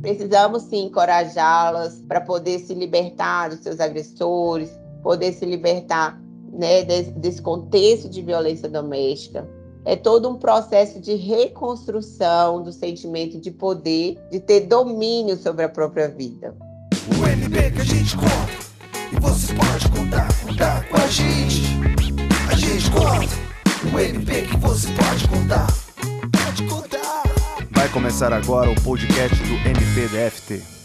Precisamos sim encorajá-las para poder se libertar dos seus agressores, poder se libertar né, desse, desse contexto de violência doméstica. É todo um processo de reconstrução do sentimento de poder, de ter domínio sobre a própria vida. O NB que a gente conta e vocês podem contar, contar com a gente. Começar agora o podcast do NPDFT.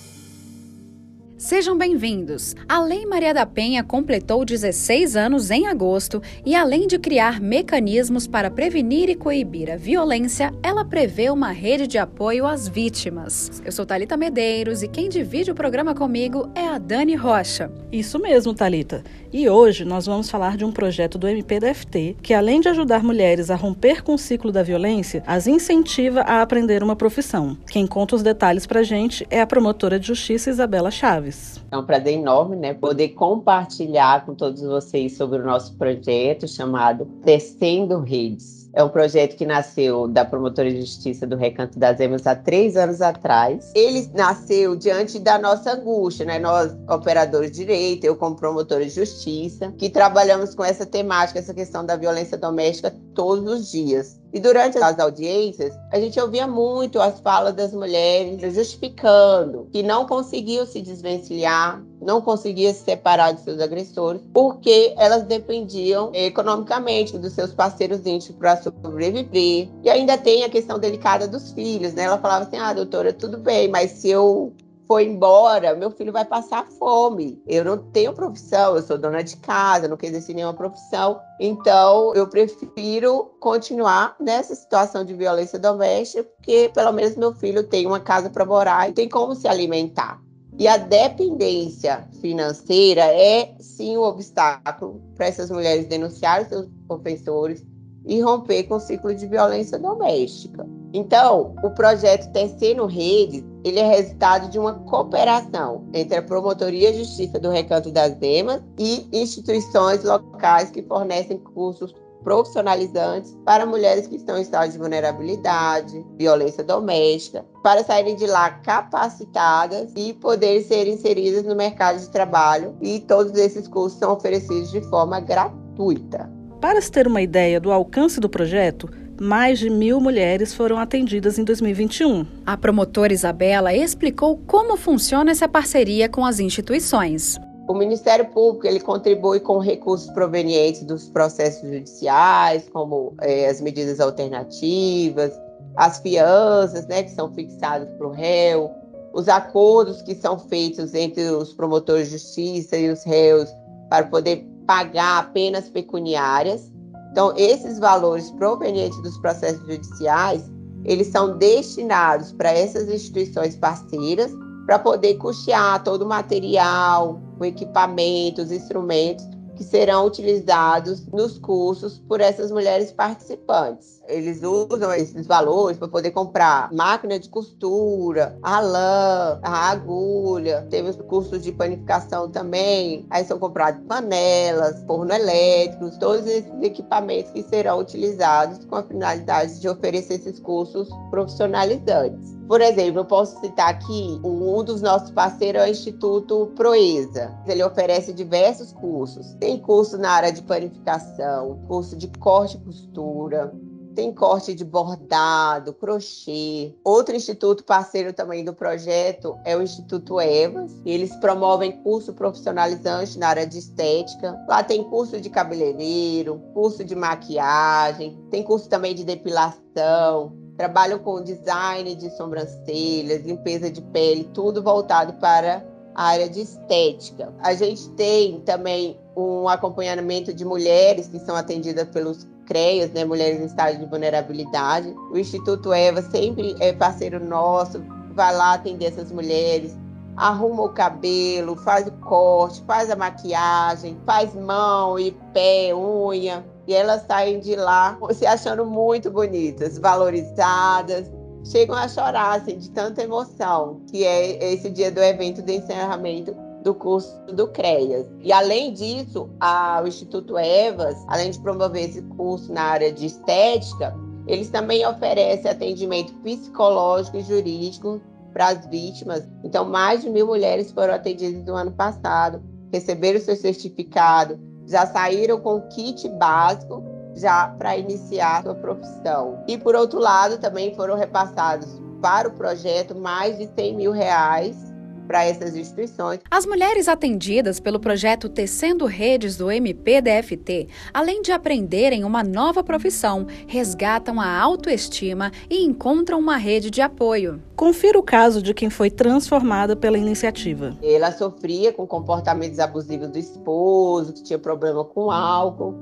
Sejam bem-vindos! A Lei Maria da Penha completou 16 anos em agosto e, além de criar mecanismos para prevenir e coibir a violência, ela prevê uma rede de apoio às vítimas. Eu sou Talita Medeiros e quem divide o programa comigo é a Dani Rocha. Isso mesmo, Talita. E hoje nós vamos falar de um projeto do MPDFT que, além de ajudar mulheres a romper com o ciclo da violência, as incentiva a aprender uma profissão. Quem conta os detalhes pra gente é a promotora de justiça Isabela Chaves. É um prazer enorme, né, poder compartilhar com todos vocês sobre o nosso projeto chamado Tecendo Redes. É um projeto que nasceu da Promotoria de Justiça do Recanto das Emas há três anos atrás. Ele nasceu diante da nossa angústia, né? Nós, operadores de direito, eu como promotora de justiça, que trabalhamos com essa temática, essa questão da violência doméstica todos os dias. E durante as audiências, a gente ouvia muito as falas das mulheres justificando que não conseguiam se desvencilhar, não conseguiam se separar de seus agressores, porque elas dependiam economicamente dos seus parceiros íntimos para sobreviver. E ainda tem a questão delicada dos filhos, né? Ela falava assim: ah, doutora, tudo bem, mas se eu foi embora, meu filho vai passar fome. Eu não tenho profissão, eu sou dona de casa, não quero exercer nenhuma profissão. Então, eu prefiro continuar nessa situação de violência doméstica, porque pelo menos meu filho tem uma casa para morar e tem como se alimentar. E a dependência financeira é sim um obstáculo para essas mulheres denunciarem seus ofensores e romper com o ciclo de violência doméstica. Então, o projeto Tecendo Redes, ele é resultado de uma cooperação entre a Promotoria de Justiça do Recanto das Demas e instituições locais que fornecem cursos profissionalizantes para mulheres que estão em estado de vulnerabilidade, violência doméstica, para saírem de lá capacitadas e poderem ser inseridas no mercado de trabalho. E todos esses cursos são oferecidos de forma gratuita. Para se ter uma ideia do alcance do projeto, mais de mil mulheres foram atendidas em 2021. A promotora Isabela explicou como funciona essa parceria com as instituições. O Ministério Público ele contribui com recursos provenientes dos processos judiciais, como é, as medidas alternativas, as fianças, né, que são fixadas para o réu, os acordos que são feitos entre os promotores de justiça e os réus para poder pagar penas pecuniárias. Então, esses valores provenientes dos processos judiciais, eles são destinados para essas instituições parceiras para poder custear todo o material, o equipamento, os instrumentos que serão utilizados nos cursos por essas mulheres participantes. Eles usam esses valores para poder comprar máquina de costura, a lã, a agulha. Temos cursos de panificação também. Aí são comprados panelas, forno elétricos, todos esses equipamentos que serão utilizados com a finalidade de oferecer esses cursos profissionalizantes. Por exemplo, eu posso citar aqui um dos nossos parceiros é o Instituto Proeza. Ele oferece diversos cursos. Tem curso na área de panificação, curso de corte e costura, tem corte de bordado, crochê. Outro instituto parceiro também do projeto é o Instituto Evas. Eles promovem curso profissionalizante na área de estética. Lá tem curso de cabeleireiro, curso de maquiagem, tem curso também de depilação. Trabalham com design de sobrancelhas, limpeza de pele, tudo voltado para a área de estética. A gente tem também um acompanhamento de mulheres que são atendidas pelos CREAS, né, Mulheres em Estado de Vulnerabilidade. O Instituto Eva sempre é parceiro nosso, vai lá atender essas mulheres, arruma o cabelo, faz o corte, faz a maquiagem, faz mão e pé, unha. E elas saem de lá se achando muito bonitas, valorizadas, chegam a chorar assim, de tanta emoção, que é esse dia do evento de encerramento do curso do CREAS. E além disso, a, o Instituto Evas, além de promover esse curso na área de estética, eles também oferecem atendimento psicológico e jurídico para as vítimas. Então, mais de mil mulheres foram atendidas no ano passado, receberam seu certificado, já saíram com kit básico já para iniciar sua profissão. E por outro lado, também foram repassados para o projeto mais de 100 mil reais para essas instituições. As mulheres atendidas pelo projeto Tecendo Redes do MPDFT, além de aprenderem uma nova profissão, resgatam a autoestima e encontram uma rede de apoio. Confira o caso de quem foi transformada pela iniciativa. Ela sofria com comportamentos abusivos do esposo, que tinha problema com álcool.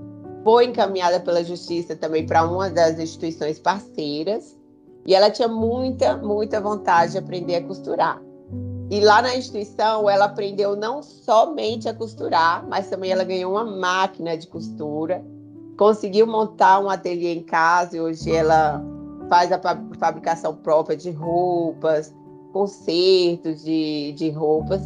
Foi encaminhada pela justiça também para uma das instituições parceiras. E ela tinha muita, muita vontade de aprender a costurar. E lá na instituição, ela aprendeu não somente a costurar, mas também ela ganhou uma máquina de costura, conseguiu montar um ateliê em casa e hoje ela faz a fabricação própria de roupas, consertos de, de roupas,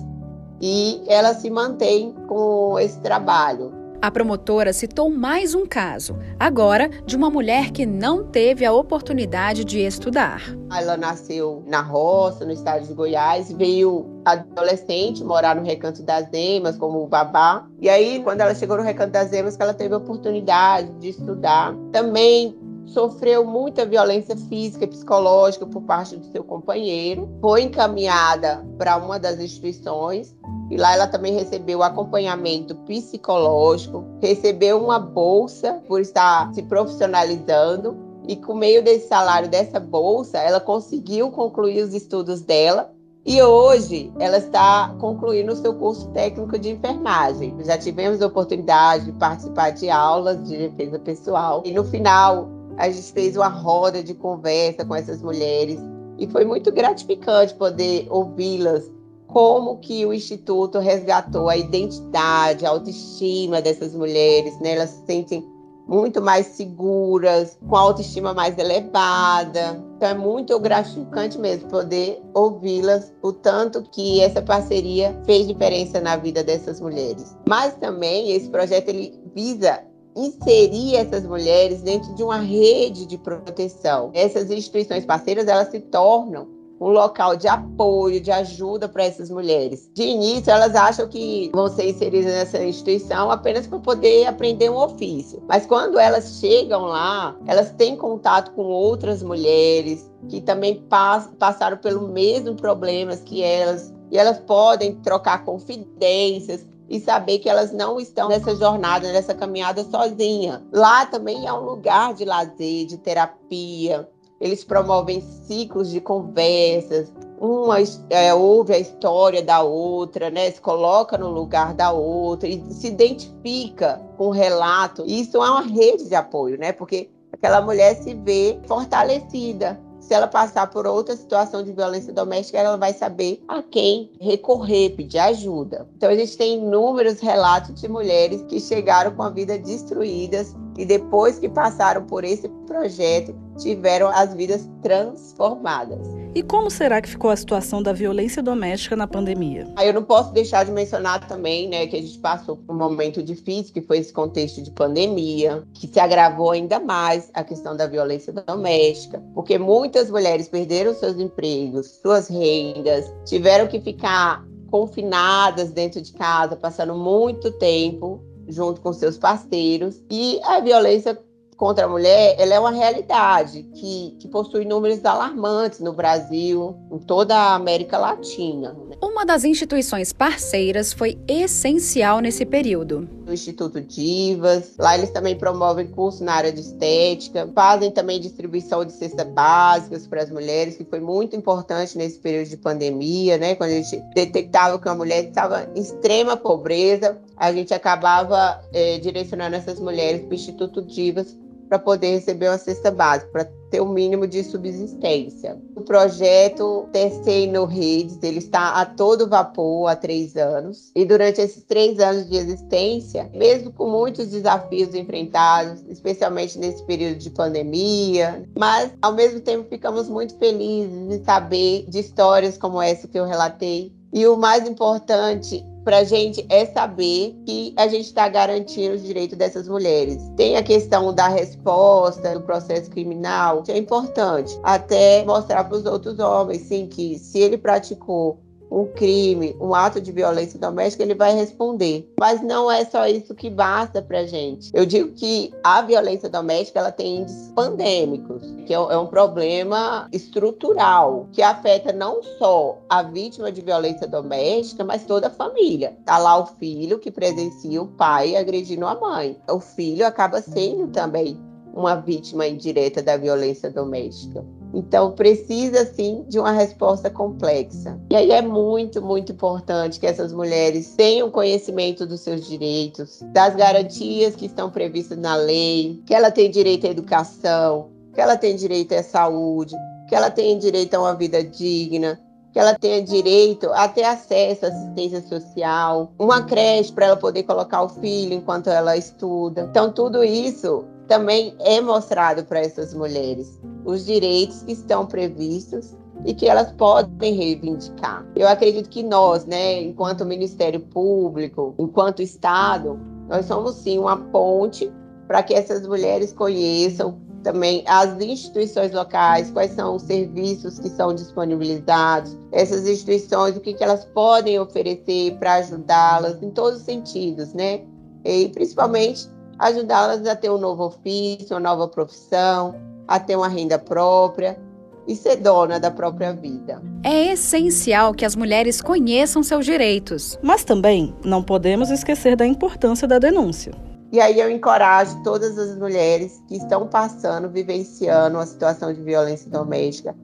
e ela se mantém com esse trabalho. A promotora citou mais um caso, agora de uma mulher que não teve a oportunidade de estudar. Ela nasceu na roça, no estado de Goiás, veio adolescente morar no Recanto das Emas como babá. E aí, quando ela chegou no Recanto das Emas, que ela teve a oportunidade de estudar. Também sofreu muita violência física e psicológica por parte do seu companheiro. Foi encaminhada para uma das instituições e lá ela também recebeu acompanhamento psicológico, recebeu uma bolsa por estar se profissionalizando e com meio desse salário dessa bolsa, ela conseguiu concluir os estudos dela e hoje ela está concluindo o seu curso técnico de enfermagem. Já tivemos a oportunidade de participar de aulas de defesa pessoal e no final a gente fez uma roda de conversa com essas mulheres e foi muito gratificante poder ouvi-las como que o Instituto resgatou a identidade, a autoestima dessas mulheres, né? Elas se sentem muito mais seguras, com a autoestima mais elevada. Então é muito gratificante mesmo poder ouvi-las, o tanto que essa parceria fez diferença na vida dessas mulheres. Mas também esse projeto ele visa inserir essas mulheres dentro de uma rede de proteção. Essas instituições parceiras elas se tornam um local de apoio, de ajuda para essas mulheres. De início, elas acham que vão ser inseridas nessa instituição apenas para poder aprender um ofício. Mas quando elas chegam lá, elas têm contato com outras mulheres que também pass passaram pelo mesmo problemas que elas, e elas podem trocar confidências, e saber que elas não estão nessa jornada, nessa caminhada sozinha. Lá também é um lugar de lazer, de terapia, eles promovem ciclos de conversas, uma é, ouve a história da outra, né? Se coloca no lugar da outra e se identifica com o relato. Isso é uma rede de apoio, né? Porque aquela mulher se vê fortalecida. Se ela passar por outra situação de violência doméstica, ela vai saber a quem recorrer, pedir ajuda. Então, a gente tem inúmeros relatos de mulheres que chegaram com a vida destruídas e depois que passaram por esse projeto, tiveram as vidas transformadas. E como será que ficou a situação da violência doméstica na pandemia? Eu não posso deixar de mencionar também, né, que a gente passou por um momento difícil, que foi esse contexto de pandemia, que se agravou ainda mais a questão da violência doméstica, porque muitas mulheres perderam seus empregos, suas rendas, tiveram que ficar confinadas dentro de casa, passando muito tempo junto com seus parceiros. E a violência contra a mulher, ela é uma realidade que, que possui números alarmantes no Brasil, em toda a América Latina. Né? Uma das instituições parceiras foi essencial nesse período. O Instituto Divas, lá eles também promovem curso na área de estética, fazem também distribuição de cestas básicas para as mulheres, que foi muito importante nesse período de pandemia, né? Quando a gente detectava que uma mulher estava em extrema pobreza, a gente acabava é, direcionando essas mulheres para o Instituto Divas para poder receber uma cesta básica, para ter o um mínimo de subsistência. O projeto Tecendo Redes, ele está a todo vapor há três anos. E durante esses três anos de existência, mesmo com muitos desafios enfrentados, especialmente nesse período de pandemia, mas ao mesmo tempo ficamos muito felizes de saber de histórias como essa que eu relatei. E o mais importante para a gente é saber que a gente está garantindo os direitos dessas mulheres. Tem a questão da resposta do processo criminal, que é importante, até mostrar para os outros homens, sim, que se ele praticou um crime, um ato de violência doméstica, ele vai responder. Mas não é só isso que basta para gente. Eu digo que a violência doméstica ela tem índices pandêmicos, que é, é um problema estrutural que afeta não só a vítima de violência doméstica, mas toda a família. Tá lá o filho que presencia o pai agredindo a mãe. O filho acaba sendo também uma vítima indireta da violência doméstica. Então, precisa sim de uma resposta complexa. E aí é muito, muito importante que essas mulheres tenham conhecimento dos seus direitos, das garantias que estão previstas na lei, que ela tem direito à educação, que ela tem direito à saúde, que ela tem direito a uma vida digna, que ela tenha direito a ter acesso à assistência social, uma creche para ela poder colocar o filho enquanto ela estuda. Então, tudo isso também é mostrado para essas mulheres os direitos que estão previstos e que elas podem reivindicar. Eu acredito que nós, né, enquanto Ministério Público, enquanto Estado, nós somos sim uma ponte para que essas mulheres conheçam também as instituições locais, quais são os serviços que são disponibilizados, essas instituições, o que, que elas podem oferecer para ajudá-las em todos os sentidos, né? E principalmente ajudá-las a ter um novo ofício, uma nova profissão, a ter uma renda própria e ser dona da própria vida. É essencial que as mulheres conheçam seus direitos. Mas também não podemos esquecer da importância da denúncia. E aí eu encorajo todas as mulheres que estão passando, vivenciando uma situação de violência doméstica,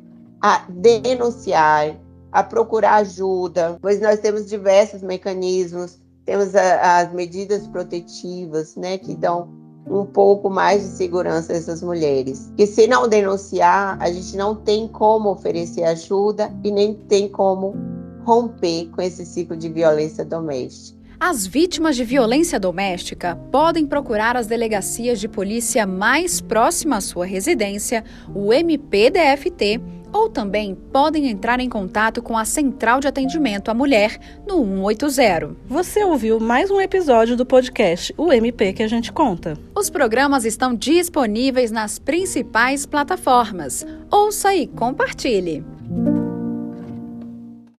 a denunciar, a procurar ajuda, pois nós temos diversos mecanismos temos a, as medidas protetivas, né, que dão um pouco mais de segurança a essas mulheres. Que se não denunciar, a gente não tem como oferecer ajuda e nem tem como romper com esse ciclo de violência doméstica. As vítimas de violência doméstica podem procurar as delegacias de polícia mais próximas à sua residência, o MPDFT ou também podem entrar em contato com a Central de Atendimento à Mulher no 180. Você ouviu mais um episódio do podcast O MP que a gente conta. Os programas estão disponíveis nas principais plataformas. Ouça e compartilhe.